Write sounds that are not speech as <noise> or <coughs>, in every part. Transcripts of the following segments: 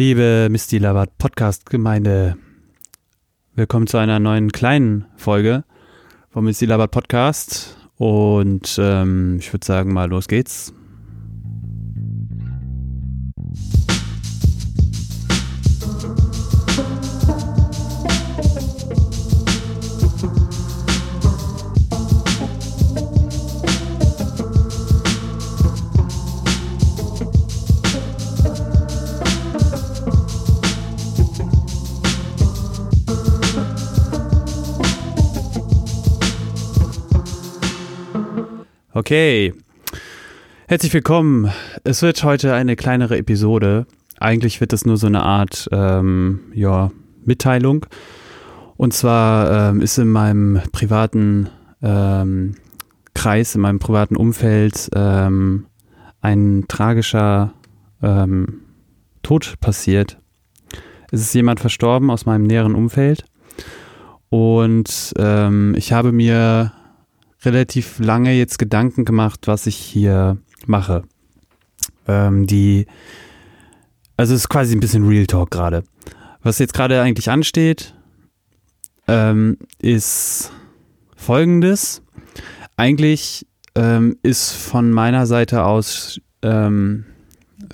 Liebe Misty Labat Podcast Gemeinde, willkommen zu einer neuen kleinen Folge vom Misty Labat Podcast. Und ähm, ich würde sagen, mal los geht's. Okay. Herzlich willkommen. Es wird heute eine kleinere Episode. Eigentlich wird es nur so eine Art ähm, ja, Mitteilung. Und zwar ähm, ist in meinem privaten ähm, Kreis, in meinem privaten Umfeld ähm, ein tragischer ähm, Tod passiert. Es ist jemand verstorben aus meinem näheren Umfeld. Und ähm, ich habe mir relativ lange jetzt Gedanken gemacht, was ich hier mache. Ähm, die, also es ist quasi ein bisschen Real Talk gerade. Was jetzt gerade eigentlich ansteht, ähm, ist folgendes. Eigentlich ähm, ist von meiner Seite aus ähm,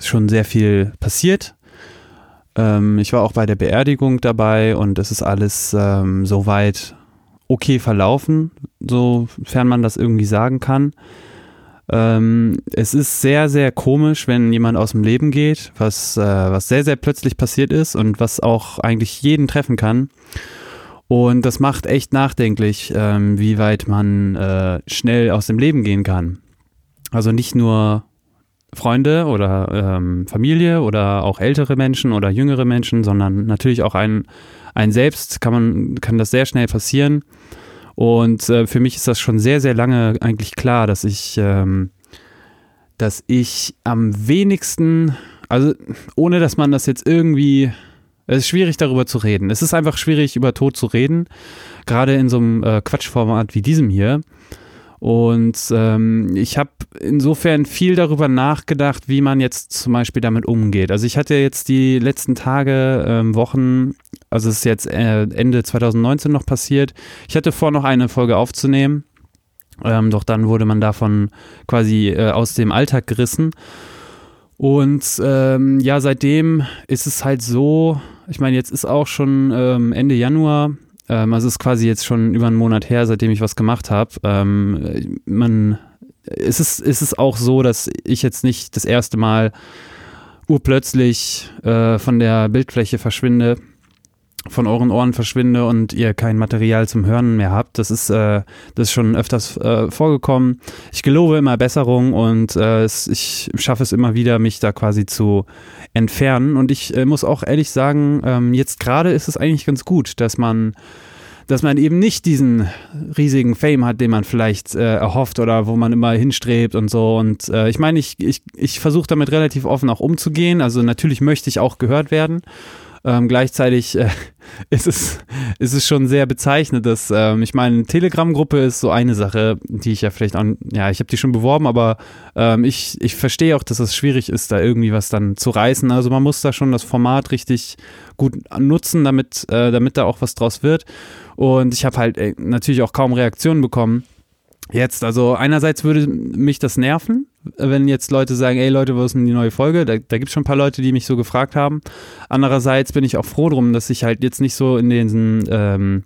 schon sehr viel passiert. Ähm, ich war auch bei der Beerdigung dabei und es ist alles ähm, soweit okay verlaufen, sofern man das irgendwie sagen kann. Ähm, es ist sehr, sehr komisch, wenn jemand aus dem Leben geht, was, äh, was sehr, sehr plötzlich passiert ist und was auch eigentlich jeden treffen kann. Und das macht echt nachdenklich, ähm, wie weit man äh, schnell aus dem Leben gehen kann. Also nicht nur Freunde oder ähm, Familie oder auch ältere Menschen oder jüngere Menschen, sondern natürlich auch ein, ein selbst kann man, kann das sehr schnell passieren. Und äh, für mich ist das schon sehr, sehr lange eigentlich klar, dass ich, ähm, dass ich am wenigsten, also ohne dass man das jetzt irgendwie, es ist schwierig darüber zu reden. Es ist einfach schwierig über Tod zu reden, gerade in so einem äh, Quatschformat wie diesem hier. Und ähm, ich habe insofern viel darüber nachgedacht, wie man jetzt zum Beispiel damit umgeht. Also ich hatte jetzt die letzten Tage, ähm, Wochen, also es ist jetzt äh, Ende 2019 noch passiert. Ich hatte vor, noch eine Folge aufzunehmen, ähm, doch dann wurde man davon quasi äh, aus dem Alltag gerissen. Und ähm, ja, seitdem ist es halt so, ich meine, jetzt ist auch schon ähm, Ende Januar, ähm, also es ist quasi jetzt schon über einen Monat her, seitdem ich was gemacht habe. Ähm, man, es ist, es auch so, dass ich jetzt nicht das erste Mal urplötzlich äh, von der Bildfläche verschwinde von euren Ohren verschwinde und ihr kein Material zum Hören mehr habt. Das ist, äh, das ist schon öfters äh, vorgekommen. Ich gelobe immer Besserung und äh, es, ich schaffe es immer wieder, mich da quasi zu entfernen. Und ich äh, muss auch ehrlich sagen, ähm, jetzt gerade ist es eigentlich ganz gut, dass man dass man eben nicht diesen riesigen Fame hat, den man vielleicht äh, erhofft oder wo man immer hinstrebt und so. Und äh, ich meine, ich, ich, ich versuche damit relativ offen auch umzugehen. Also natürlich möchte ich auch gehört werden. Ähm, gleichzeitig äh, <laughs> ist, es, ist es schon sehr bezeichnend, dass ähm, ich meine, Telegram-Gruppe ist so eine Sache, die ich ja vielleicht auch, ja, ich habe die schon beworben, aber ähm, ich, ich verstehe auch, dass es schwierig ist, da irgendwie was dann zu reißen. Also man muss da schon das Format richtig gut nutzen, damit, äh, damit da auch was draus wird. Und ich habe halt äh, natürlich auch kaum Reaktionen bekommen. Jetzt, also einerseits würde mich das nerven, wenn jetzt Leute sagen, ey Leute, wo ist denn die neue Folge? Da, da gibt es schon ein paar Leute, die mich so gefragt haben. Andererseits bin ich auch froh drum, dass ich halt jetzt nicht so in diesen, ähm,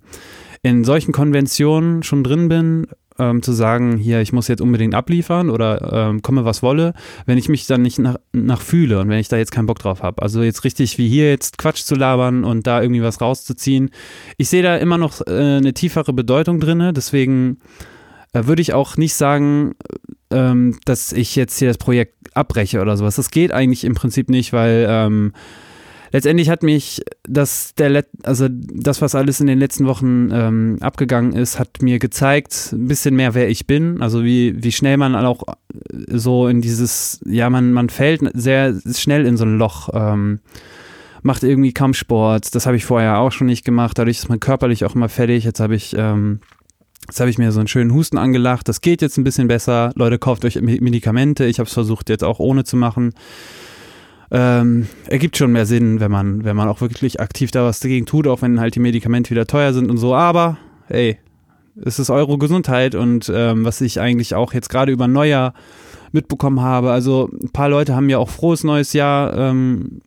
in solchen Konventionen schon drin bin, ähm, zu sagen, hier, ich muss jetzt unbedingt abliefern oder ähm, komme, was wolle, wenn ich mich dann nicht nach, nach fühle und wenn ich da jetzt keinen Bock drauf habe. Also jetzt richtig wie hier jetzt Quatsch zu labern und da irgendwie was rauszuziehen. Ich sehe da immer noch äh, eine tiefere Bedeutung drin, deswegen äh, würde ich auch nicht sagen, ähm, dass ich jetzt hier das Projekt abbreche oder sowas. Das geht eigentlich im Prinzip nicht, weil ähm, letztendlich hat mich das, der Let also das, was alles in den letzten Wochen ähm, abgegangen ist, hat mir gezeigt, ein bisschen mehr, wer ich bin. Also wie, wie schnell man auch so in dieses, ja, man, man fällt sehr schnell in so ein Loch. Ähm, macht irgendwie Kampfsport. Das habe ich vorher auch schon nicht gemacht. Dadurch ist man körperlich auch immer fertig. Jetzt habe ich ähm, Jetzt habe ich mir so einen schönen Husten angelacht. Das geht jetzt ein bisschen besser. Leute, kauft euch Medikamente. Ich habe es versucht, jetzt auch ohne zu machen. ähm, ergibt schon mehr Sinn, wenn man, wenn man auch wirklich aktiv da was dagegen tut, auch wenn halt die Medikamente wieder teuer sind und so. Aber, ey, es ist eure Gesundheit und ähm, was ich eigentlich auch jetzt gerade über Neujahr mitbekommen habe. Also ein paar Leute haben mir auch frohes neues Jahr ähm,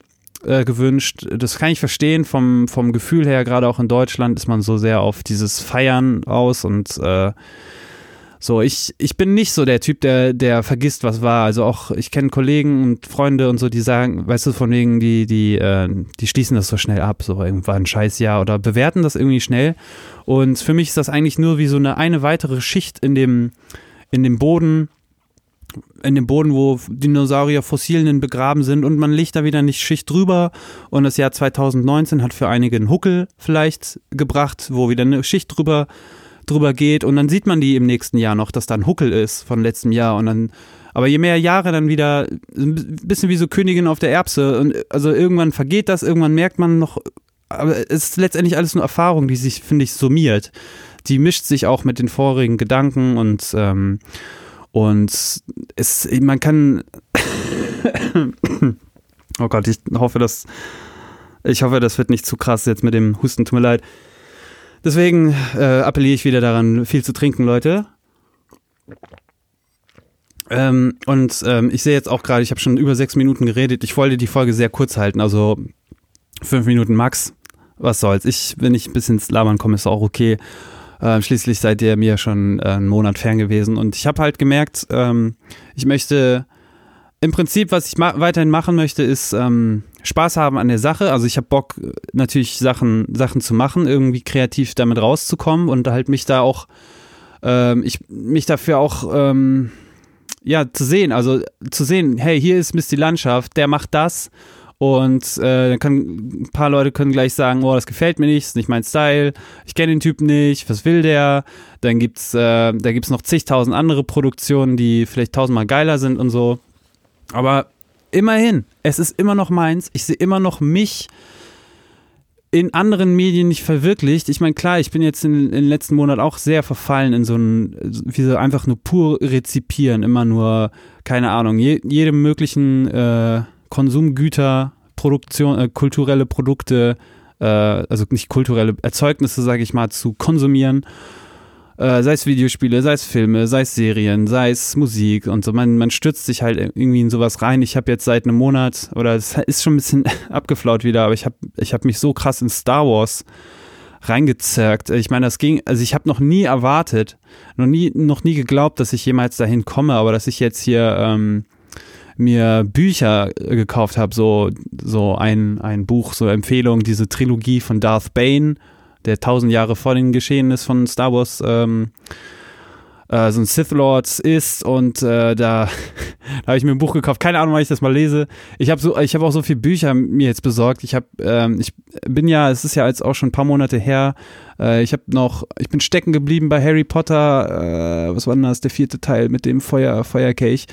äh, gewünscht. Das kann ich verstehen. Vom, vom Gefühl her, gerade auch in Deutschland, ist man so sehr auf dieses Feiern aus und äh, so, ich, ich bin nicht so der Typ, der, der vergisst, was war. Also auch, ich kenne Kollegen und Freunde und so, die sagen, weißt du, von wegen, die, die, äh, die schließen das so schnell ab, so irgendwann ein Scheißjahr oder bewerten das irgendwie schnell. Und für mich ist das eigentlich nur wie so eine, eine weitere Schicht in dem, in dem Boden, in dem Boden, wo Dinosaurier Fossilien begraben sind und man legt da wieder nicht Schicht drüber. Und das Jahr 2019 hat für einige einen Huckel vielleicht gebracht, wo wieder eine Schicht drüber drüber geht. Und dann sieht man die im nächsten Jahr noch, dass da ein Huckel ist von letztem Jahr. Und dann aber je mehr Jahre dann wieder ein bisschen wie so Königin auf der Erbse. Und also irgendwann vergeht das, irgendwann merkt man noch aber es ist letztendlich alles nur Erfahrung, die sich finde ich summiert. Die mischt sich auch mit den vorigen Gedanken und ähm, und es man kann <coughs> Oh Gott, ich hoffe, dass ich hoffe, das wird nicht zu krass jetzt mit dem Husten, tut mir leid. Deswegen äh, appelliere ich wieder daran, viel zu trinken, Leute. Ähm, und ähm, ich sehe jetzt auch gerade, ich habe schon über sechs Minuten geredet. Ich wollte die Folge sehr kurz halten, also fünf Minuten max. Was soll's. Ich, wenn ich ein bisschen ins Labern komme, ist auch okay. Ähm, schließlich seid ihr mir schon äh, einen Monat fern gewesen. Und ich habe halt gemerkt, ähm, ich möchte im Prinzip, was ich ma weiterhin machen möchte, ist ähm, Spaß haben an der Sache. Also ich habe Bock, natürlich Sachen, Sachen zu machen, irgendwie kreativ damit rauszukommen und halt mich da auch, ähm, ich mich dafür auch ähm, ja zu sehen. Also zu sehen, hey, hier ist Mist die Landschaft, der macht das. Und äh, können ein paar Leute können gleich sagen, oh, das gefällt mir nicht, ist nicht mein Style, ich kenne den Typen nicht, was will der? Dann gibt's, äh, da gibt's noch zigtausend andere Produktionen, die vielleicht tausendmal geiler sind und so. Aber immerhin, es ist immer noch meins. Ich sehe immer noch mich in anderen Medien nicht verwirklicht. Ich meine, klar, ich bin jetzt in, in den letzten Monaten auch sehr verfallen in so ein, wie so einfach nur pur rezipieren, immer nur, keine Ahnung, je, jede möglichen äh, Konsumgüter, Produktion, äh, kulturelle Produkte, äh, also nicht kulturelle Erzeugnisse, sage ich mal, zu konsumieren äh, sei es Videospiele, sei es Filme, sei es Serien, sei es Musik und so. Man, man stürzt sich halt irgendwie in sowas rein. Ich habe jetzt seit einem Monat, oder es ist schon ein bisschen <laughs> abgeflaut wieder, aber ich habe ich hab mich so krass in Star Wars reingezerrt. Ich meine, das ging, also ich habe noch nie erwartet, noch nie, noch nie geglaubt, dass ich jemals dahin komme, aber dass ich jetzt hier ähm, mir Bücher gekauft habe, so, so ein, ein Buch, so Empfehlung, diese Trilogie von Darth Bane der tausend Jahre vor den Geschehnissen von Star Wars ähm, äh, so ein Sith Lord ist und äh, da, <laughs> da habe ich mir ein Buch gekauft. Keine Ahnung, wann ich das mal lese. Ich habe so, ich habe auch so viele Bücher mir jetzt besorgt. Ich habe, ähm, ich bin ja, es ist ja jetzt auch schon ein paar Monate her. Äh, ich habe noch, ich bin stecken geblieben bei Harry Potter. Äh, was war denn das? Der vierte Teil mit dem Feuer, Feuerkelch.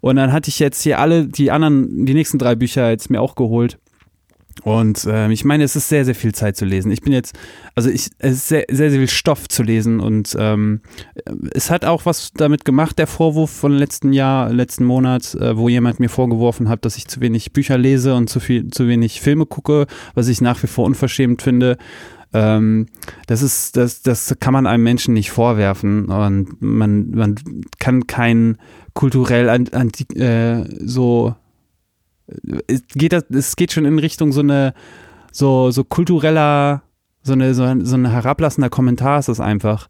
Und dann hatte ich jetzt hier alle die anderen, die nächsten drei Bücher jetzt mir auch geholt. Und äh, ich meine, es ist sehr, sehr viel Zeit zu lesen. Ich bin jetzt, also ich, es ist sehr, sehr, sehr viel Stoff zu lesen und ähm, es hat auch was damit gemacht, der Vorwurf von letzten Jahr, letzten Monat, äh, wo jemand mir vorgeworfen hat, dass ich zu wenig Bücher lese und zu viel, zu wenig Filme gucke, was ich nach wie vor unverschämt finde. Ähm, das ist, das, das kann man einem Menschen nicht vorwerfen und man, man kann kein kulturell an, an, äh, so es geht, es geht schon in Richtung so eine, so, so kultureller, so eine, so ein, so ein herablassender Kommentar ist das einfach.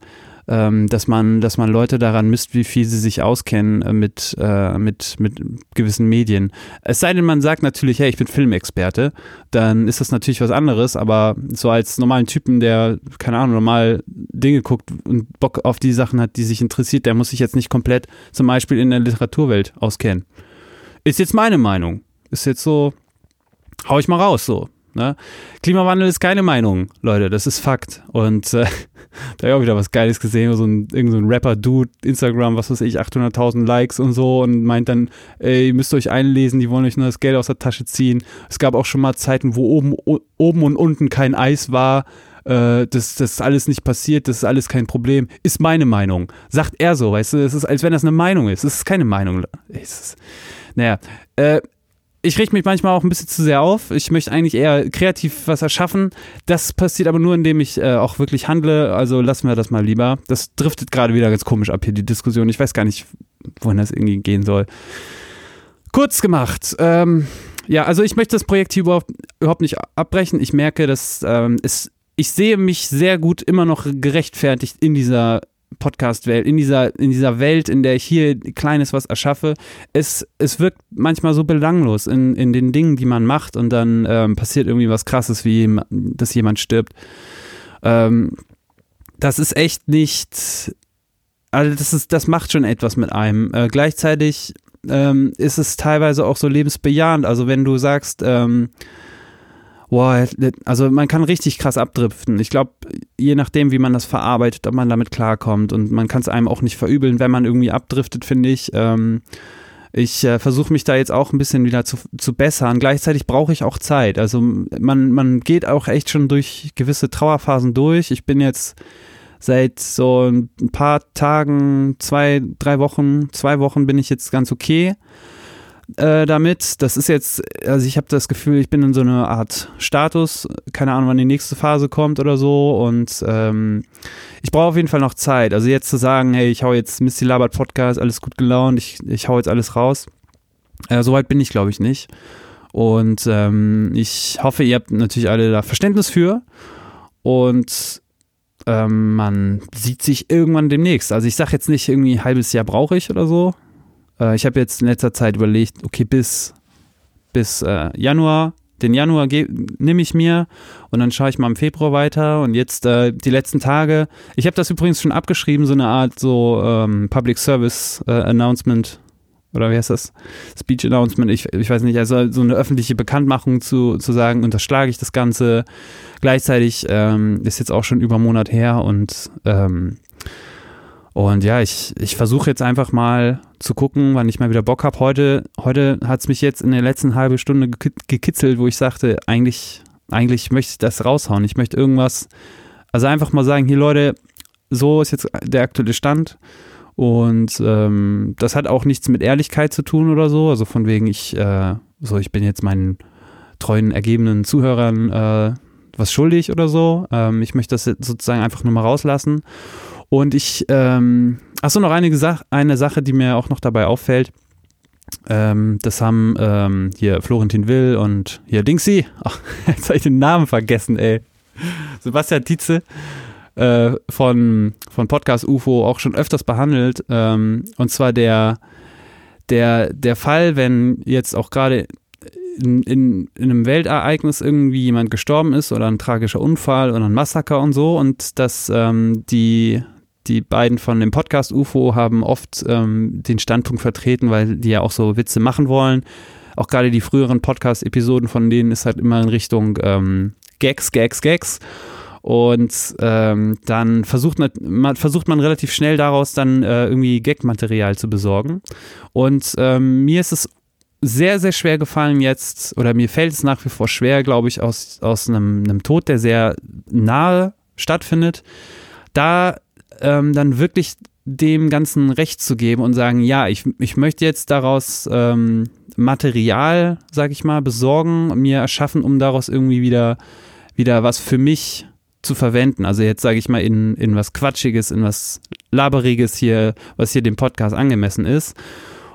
Ähm, dass man, dass man Leute daran misst, wie viel sie sich auskennen äh, mit, äh, mit, mit gewissen Medien. Es sei denn, man sagt natürlich, hey, ich bin Filmexperte, dann ist das natürlich was anderes, aber so als normalen Typen, der, keine Ahnung, normal Dinge guckt und Bock auf die Sachen hat, die sich interessiert, der muss sich jetzt nicht komplett zum Beispiel in der Literaturwelt auskennen. Ist jetzt meine Meinung. Ist jetzt so, hau ich mal raus so. Ne? Klimawandel ist keine Meinung, Leute, das ist Fakt. Und äh, <laughs> da habe ich auch wieder was Geiles gesehen, so ein, so ein Rapper-Dude, Instagram, was weiß ich, 800.000 Likes und so und meint dann, ey, ihr müsst euch einlesen, die wollen euch nur das Geld aus der Tasche ziehen. Es gab auch schon mal Zeiten, wo oben, oben und unten kein Eis war. Äh, das, das ist alles nicht passiert, das ist alles kein Problem. Ist meine Meinung. Sagt er so, weißt du, es ist, als wenn das eine Meinung ist. Es ist keine Meinung. Ist, naja, äh, ich richte mich manchmal auch ein bisschen zu sehr auf. Ich möchte eigentlich eher kreativ was erschaffen. Das passiert aber nur, indem ich äh, auch wirklich handle. Also lassen wir das mal lieber. Das driftet gerade wieder ganz komisch ab hier, die Diskussion. Ich weiß gar nicht, wohin das irgendwie gehen soll. Kurz gemacht. Ähm, ja, also ich möchte das Projekt hier überhaupt, überhaupt nicht abbrechen. Ich merke, dass ähm, es, ich sehe mich sehr gut immer noch gerechtfertigt in dieser Podcast-Welt, in dieser, in dieser Welt, in der ich hier Kleines was erschaffe. Es, es wirkt manchmal so belanglos in, in den Dingen, die man macht und dann ähm, passiert irgendwie was Krasses, wie dass jemand stirbt. Ähm, das ist echt nicht, also das ist, das macht schon etwas mit einem. Äh, gleichzeitig ähm, ist es teilweise auch so lebensbejahend. Also wenn du sagst, ähm, boah, also man kann richtig krass abdriften. Ich glaube, je nachdem, wie man das verarbeitet, ob man damit klarkommt und man kann es einem auch nicht verübeln, wenn man irgendwie abdriftet, finde ich. Ähm, ich äh, versuche mich da jetzt auch ein bisschen wieder zu, zu bessern. Gleichzeitig brauche ich auch Zeit. Also man, man geht auch echt schon durch gewisse Trauerphasen durch. Ich bin jetzt seit so ein paar Tagen, zwei, drei Wochen, zwei Wochen bin ich jetzt ganz okay äh, damit. Das ist jetzt, also ich habe das Gefühl, ich bin in so einer Art Status, keine Ahnung, wann die nächste Phase kommt oder so und ähm, ich brauche auf jeden Fall noch Zeit. Also jetzt zu sagen, hey, ich hau jetzt Misty Labert Podcast, alles gut gelaunt, ich, ich hau jetzt alles raus. Äh, Soweit bin ich, glaube ich, nicht. Und ähm, ich hoffe, ihr habt natürlich alle da Verständnis für. Und ähm, man sieht sich irgendwann demnehmst. Also ich sage jetzt nicht irgendwie ein halbes Jahr brauche ich oder so. Äh, ich habe jetzt in letzter Zeit überlegt, okay, bis, bis äh, Januar, den Januar nehme ich mir und dann schaue ich mal im Februar weiter und jetzt äh, die letzten Tage. Ich habe das übrigens schon abgeschrieben, so eine Art so ähm, Public Service äh, Announcement oder wie heißt das? Speech Announcement, ich, ich weiß nicht, also so eine öffentliche Bekanntmachung zu, zu sagen, unterschlage ich das Ganze. Gleichzeitig ähm, ist jetzt auch schon über einen Monat her und ähm, und ja, ich, ich versuche jetzt einfach mal zu gucken, wann ich mal wieder Bock habe. Heute, heute hat es mich jetzt in der letzten halben Stunde gekitzelt, wo ich sagte, eigentlich, eigentlich möchte ich das raushauen. Ich möchte irgendwas, also einfach mal sagen, hier Leute, so ist jetzt der aktuelle Stand. Und ähm, das hat auch nichts mit Ehrlichkeit zu tun oder so. Also von wegen, ich, äh, so, ich bin jetzt meinen treuen, ergebenen Zuhörern äh, was schuldig oder so. Ähm, ich möchte das sozusagen einfach nur mal rauslassen. Und ich, ähm, achso, noch eine, eine Sache, die mir auch noch dabei auffällt. Ähm, das haben ähm, hier Florentin Will und hier Dingsy. Ach, <laughs> jetzt habe ich den Namen vergessen, ey. Sebastian Tietze äh, von, von Podcast UFO auch schon öfters behandelt. Ähm, und zwar der, der, der Fall, wenn jetzt auch gerade in, in, in, einem Weltereignis irgendwie jemand gestorben ist oder ein tragischer Unfall oder ein Massaker und so und dass ähm, die, die beiden von dem Podcast UFO haben oft ähm, den Standpunkt vertreten, weil die ja auch so Witze machen wollen. Auch gerade die früheren Podcast-Episoden von denen ist halt immer in Richtung ähm, Gags, Gags, Gags. Und ähm, dann versucht man, versucht man relativ schnell daraus dann äh, irgendwie Gag-Material zu besorgen. Und ähm, mir ist es sehr, sehr schwer gefallen jetzt, oder mir fällt es nach wie vor schwer, glaube ich, aus, aus einem, einem Tod, der sehr nahe stattfindet, da ähm, dann wirklich dem Ganzen Recht zu geben und sagen, ja, ich, ich möchte jetzt daraus ähm, Material, sag ich mal, besorgen, mir erschaffen, um daraus irgendwie wieder, wieder was für mich zu verwenden. Also jetzt sage ich mal in, in was Quatschiges, in was Laberiges hier, was hier dem Podcast angemessen ist.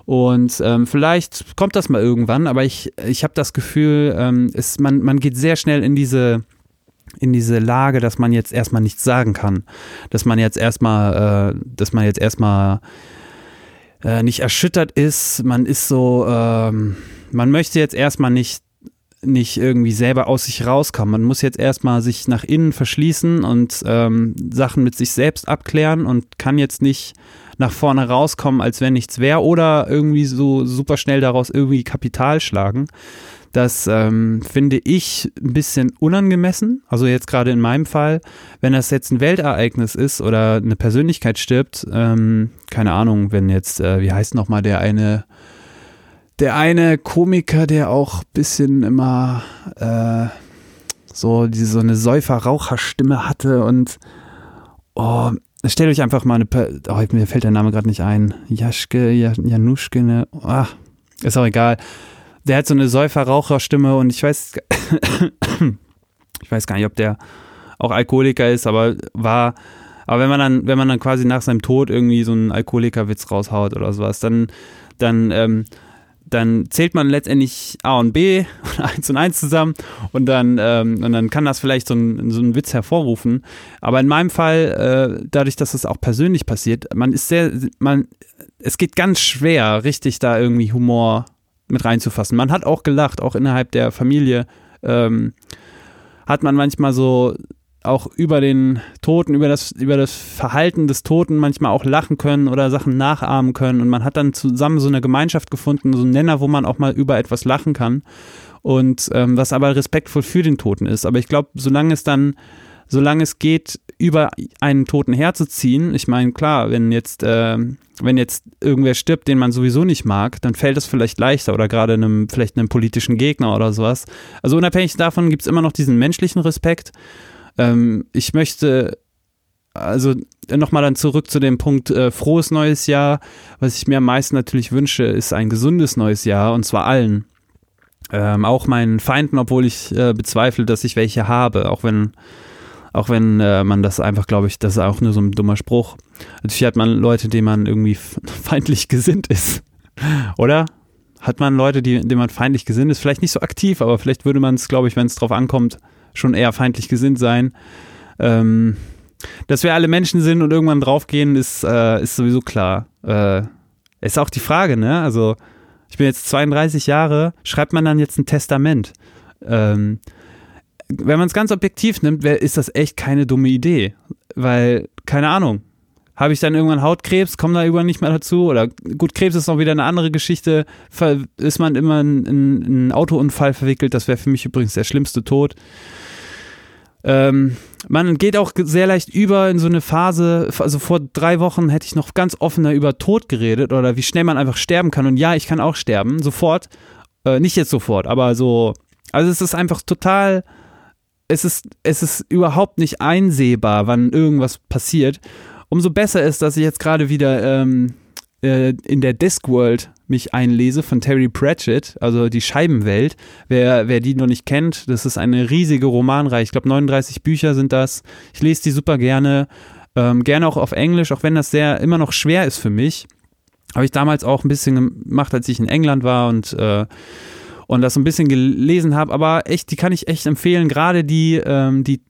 Und ähm, vielleicht kommt das mal irgendwann, aber ich, ich habe das Gefühl, ähm, es, man, man geht sehr schnell in diese, in diese Lage, dass man jetzt erstmal nichts sagen kann. Dass man jetzt erstmal, äh, dass man jetzt erstmal äh, nicht erschüttert ist. Man ist so, ähm, man möchte jetzt erstmal nicht nicht irgendwie selber aus sich rauskommen. Man muss jetzt erstmal sich nach innen verschließen und ähm, Sachen mit sich selbst abklären und kann jetzt nicht nach vorne rauskommen, als wenn nichts wäre oder irgendwie so super schnell daraus irgendwie Kapital schlagen. Das ähm, finde ich ein bisschen unangemessen. Also jetzt gerade in meinem Fall, wenn das jetzt ein Weltereignis ist oder eine Persönlichkeit stirbt, ähm, keine Ahnung, wenn jetzt, äh, wie heißt nochmal der eine der eine Komiker, der auch ein bisschen immer äh, so, diese, so eine Säufer-Raucher-Stimme hatte und oh, stellt euch einfach mal eine, oh, mir fällt der Name gerade nicht ein, Jaschke, Januschke, ne, ach, ist auch egal. Der hat so eine Säufer-Raucher-Stimme und ich weiß, <coughs> ich weiß gar nicht, ob der auch Alkoholiker ist, aber war, aber wenn man dann, wenn man dann quasi nach seinem Tod irgendwie so einen Alkoholikerwitz raushaut oder sowas, dann, dann, ähm, dann zählt man letztendlich A und B und <laughs> 1 und 1 zusammen und dann, ähm, und dann kann das vielleicht so, ein, so einen Witz hervorrufen. Aber in meinem Fall, äh, dadurch, dass es auch persönlich passiert, man ist sehr, man, es geht ganz schwer, richtig da irgendwie Humor mit reinzufassen. Man hat auch gelacht, auch innerhalb der Familie ähm, hat man manchmal so auch über den Toten, über das, über das Verhalten des Toten manchmal auch lachen können oder Sachen nachahmen können. Und man hat dann zusammen so eine Gemeinschaft gefunden, so einen Nenner, wo man auch mal über etwas lachen kann. Und ähm, was aber respektvoll für den Toten ist. Aber ich glaube, solange es dann, solange es geht, über einen Toten herzuziehen, ich meine, klar, wenn jetzt, äh, wenn jetzt irgendwer stirbt, den man sowieso nicht mag, dann fällt es vielleicht leichter oder gerade einem, vielleicht einem politischen Gegner oder sowas. Also unabhängig davon gibt es immer noch diesen menschlichen Respekt. Ähm, ich möchte also nochmal dann zurück zu dem Punkt äh, frohes neues Jahr. Was ich mir am meisten natürlich wünsche, ist ein gesundes neues Jahr und zwar allen. Ähm, auch meinen Feinden, obwohl ich äh, bezweifle, dass ich welche habe, auch wenn, auch wenn äh, man das einfach, glaube ich, das ist auch nur so ein dummer Spruch. Natürlich hat man Leute, denen man irgendwie <laughs> feindlich gesinnt ist. Oder? Hat man Leute, die, denen man feindlich gesinnt ist? Vielleicht nicht so aktiv, aber vielleicht würde man es, glaube ich, wenn es drauf ankommt, schon eher feindlich gesinnt sein. Ähm, dass wir alle Menschen sind und irgendwann draufgehen, ist, äh, ist sowieso klar. Äh, ist auch die Frage, ne? Also, ich bin jetzt 32 Jahre, schreibt man dann jetzt ein Testament? Ähm, wenn man es ganz objektiv nimmt, ist das echt keine dumme Idee. Weil, keine Ahnung, habe ich dann irgendwann Hautkrebs, komme da irgendwann nicht mehr dazu. Oder gut, Krebs ist noch wieder eine andere Geschichte. Ist man immer in, in einen Autounfall verwickelt, das wäre für mich übrigens der schlimmste Tod. Ähm, man geht auch sehr leicht über in so eine Phase, also vor drei Wochen hätte ich noch ganz offener über Tod geredet oder wie schnell man einfach sterben kann. Und ja, ich kann auch sterben, sofort. Äh, nicht jetzt sofort, aber so. Also es ist einfach total, es ist, es ist überhaupt nicht einsehbar, wann irgendwas passiert. Umso besser ist, dass ich jetzt gerade wieder ähm, äh, in der Discworld mich einlese von Terry Pratchett, also die Scheibenwelt. Wer, wer die noch nicht kennt, das ist eine riesige Romanreihe. Ich glaube, 39 Bücher sind das. Ich lese die super gerne. Ähm, gerne auch auf Englisch, auch wenn das sehr immer noch schwer ist für mich. Habe ich damals auch ein bisschen gemacht, als ich in England war und äh, und das so ein bisschen gelesen habe, aber echt, die kann ich echt empfehlen, gerade die, ähm, die,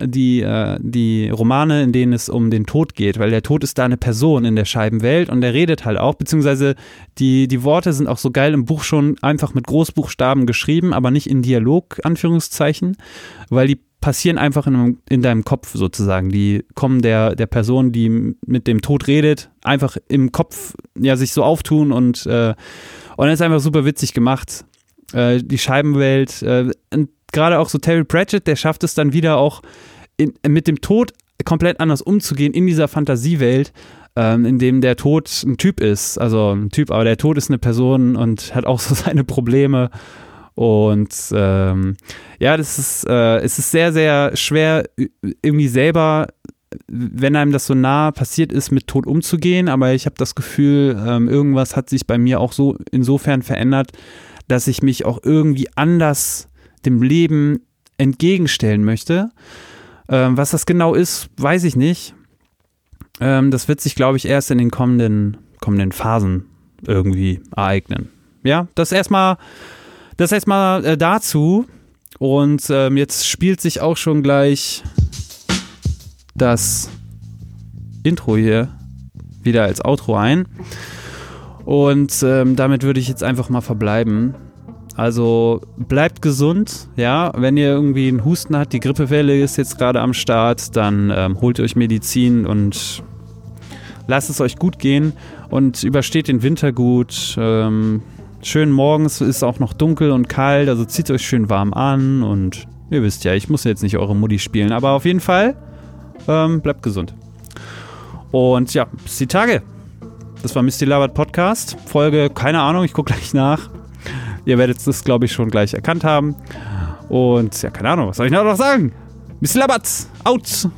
die, äh, die Romane, in denen es um den Tod geht, weil der Tod ist da eine Person in der Scheibenwelt und der redet halt auch, beziehungsweise die, die Worte sind auch so geil im Buch schon einfach mit Großbuchstaben geschrieben, aber nicht in Dialog, Anführungszeichen, weil die passieren einfach in, in, deinem Kopf sozusagen. Die kommen der, der Person, die mit dem Tod redet, einfach im Kopf ja sich so auftun und, äh, und das ist einfach super witzig gemacht äh, die Scheibenwelt. Äh, Gerade auch so Terry Pratchett, der schafft es dann wieder auch in, mit dem Tod komplett anders umzugehen in dieser Fantasiewelt, ähm, in dem der Tod ein Typ ist. Also ein Typ, aber der Tod ist eine Person und hat auch <laughs> so seine Probleme. Und ähm, ja, das ist, äh, es ist sehr, sehr schwer, irgendwie selber, wenn einem das so nah passiert ist, mit Tod umzugehen. Aber ich habe das Gefühl, ähm, irgendwas hat sich bei mir auch so insofern verändert, dass ich mich auch irgendwie anders dem Leben entgegenstellen möchte. Ähm, was das genau ist, weiß ich nicht. Ähm, das wird sich, glaube ich, erst in den kommenden, kommenden Phasen irgendwie ereignen. Ja, das erstmal, das erstmal äh, dazu. Und ähm, jetzt spielt sich auch schon gleich das Intro hier wieder als Outro ein. Und ähm, damit würde ich jetzt einfach mal verbleiben. Also bleibt gesund, ja. Wenn ihr irgendwie einen Husten habt, die Grippewelle ist jetzt gerade am Start, dann ähm, holt euch Medizin und lasst es euch gut gehen und übersteht den Winter gut. Ähm, schön morgens ist auch noch dunkel und kalt, also zieht euch schön warm an und ihr wisst ja, ich muss jetzt nicht eure Mutti spielen, aber auf jeden Fall ähm, bleibt gesund. Und ja, bis die Tage. Das war Misty Labert Podcast. Folge, keine Ahnung, ich gucke gleich nach. Ihr werdet das, glaube ich, schon gleich erkannt haben. Und ja, keine Ahnung, was soll ich noch sagen? Misty Labert, out!